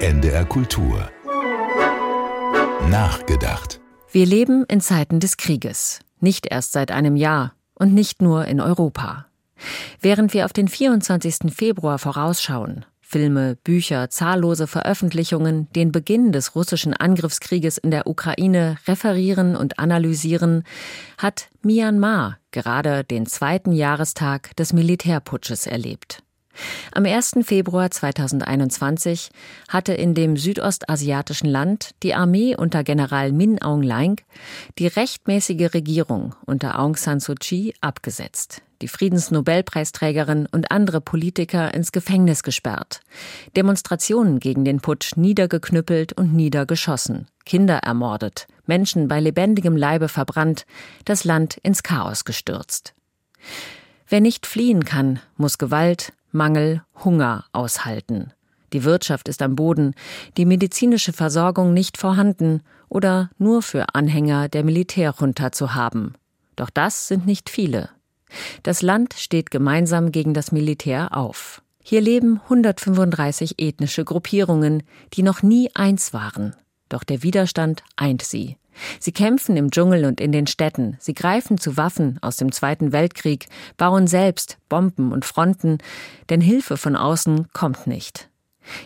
NDR Kultur. Nachgedacht. Wir leben in Zeiten des Krieges. Nicht erst seit einem Jahr und nicht nur in Europa. Während wir auf den 24. Februar vorausschauen, Filme, Bücher, zahllose Veröffentlichungen den Beginn des russischen Angriffskrieges in der Ukraine referieren und analysieren, hat Myanmar gerade den zweiten Jahrestag des Militärputsches erlebt. Am 1. Februar 2021 hatte in dem südostasiatischen Land die Armee unter General Min Aung Hlaing die rechtmäßige Regierung unter Aung San Suu Kyi abgesetzt, die Friedensnobelpreisträgerin und andere Politiker ins Gefängnis gesperrt, Demonstrationen gegen den Putsch niedergeknüppelt und niedergeschossen, Kinder ermordet, Menschen bei lebendigem Leibe verbrannt, das Land ins Chaos gestürzt. Wer nicht fliehen kann, muss Gewalt, Mangel, Hunger aushalten. Die Wirtschaft ist am Boden, die medizinische Versorgung nicht vorhanden oder nur für Anhänger der Militärjunta zu haben. Doch das sind nicht viele. Das Land steht gemeinsam gegen das Militär auf. Hier leben 135 ethnische Gruppierungen, die noch nie eins waren. Doch der Widerstand eint sie. Sie kämpfen im Dschungel und in den Städten, sie greifen zu Waffen aus dem Zweiten Weltkrieg, bauen selbst Bomben und Fronten, denn Hilfe von außen kommt nicht.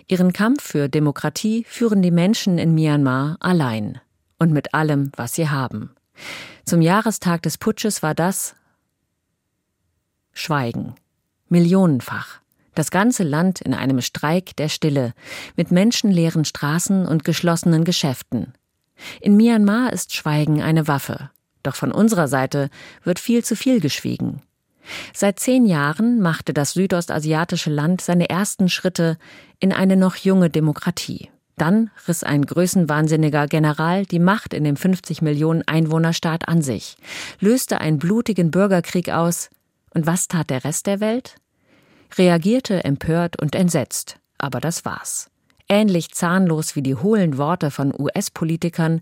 Ihren Kampf für Demokratie führen die Menschen in Myanmar allein und mit allem, was sie haben. Zum Jahrestag des Putsches war das Schweigen. Millionenfach. Das ganze Land in einem Streik der Stille, mit menschenleeren Straßen und geschlossenen Geschäften. In Myanmar ist Schweigen eine Waffe. Doch von unserer Seite wird viel zu viel geschwiegen. Seit zehn Jahren machte das südostasiatische Land seine ersten Schritte in eine noch junge Demokratie. Dann riss ein größenwahnsinniger General die Macht in dem 50 Millionen Einwohnerstaat an sich, löste einen blutigen Bürgerkrieg aus. Und was tat der Rest der Welt? Reagierte empört und entsetzt. Aber das war's ähnlich zahnlos wie die hohlen Worte von US-Politikern,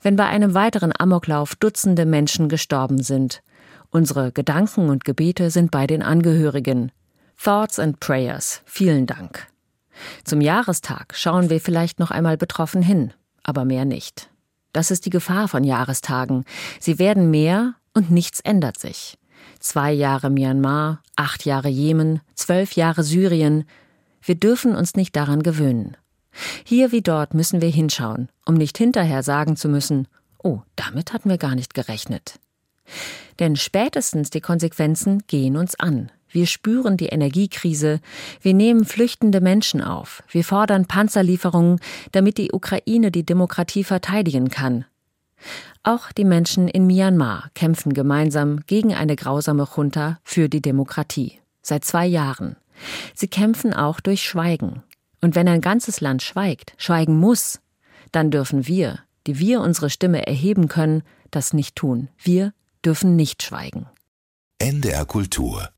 wenn bei einem weiteren Amoklauf Dutzende Menschen gestorben sind. Unsere Gedanken und Gebete sind bei den Angehörigen. Thoughts and Prayers. Vielen Dank. Zum Jahrestag schauen wir vielleicht noch einmal betroffen hin, aber mehr nicht. Das ist die Gefahr von Jahrestagen. Sie werden mehr und nichts ändert sich. Zwei Jahre Myanmar, acht Jahre Jemen, zwölf Jahre Syrien, wir dürfen uns nicht daran gewöhnen. Hier wie dort müssen wir hinschauen, um nicht hinterher sagen zu müssen, oh, damit hatten wir gar nicht gerechnet. Denn spätestens die Konsequenzen gehen uns an. Wir spüren die Energiekrise, wir nehmen flüchtende Menschen auf, wir fordern Panzerlieferungen, damit die Ukraine die Demokratie verteidigen kann. Auch die Menschen in Myanmar kämpfen gemeinsam gegen eine grausame Junta für die Demokratie. Seit zwei Jahren. Sie kämpfen auch durch Schweigen. Und wenn ein ganzes Land schweigt, schweigen muss, dann dürfen wir, die wir unsere Stimme erheben können, das nicht tun. Wir dürfen nicht schweigen. NDR Kultur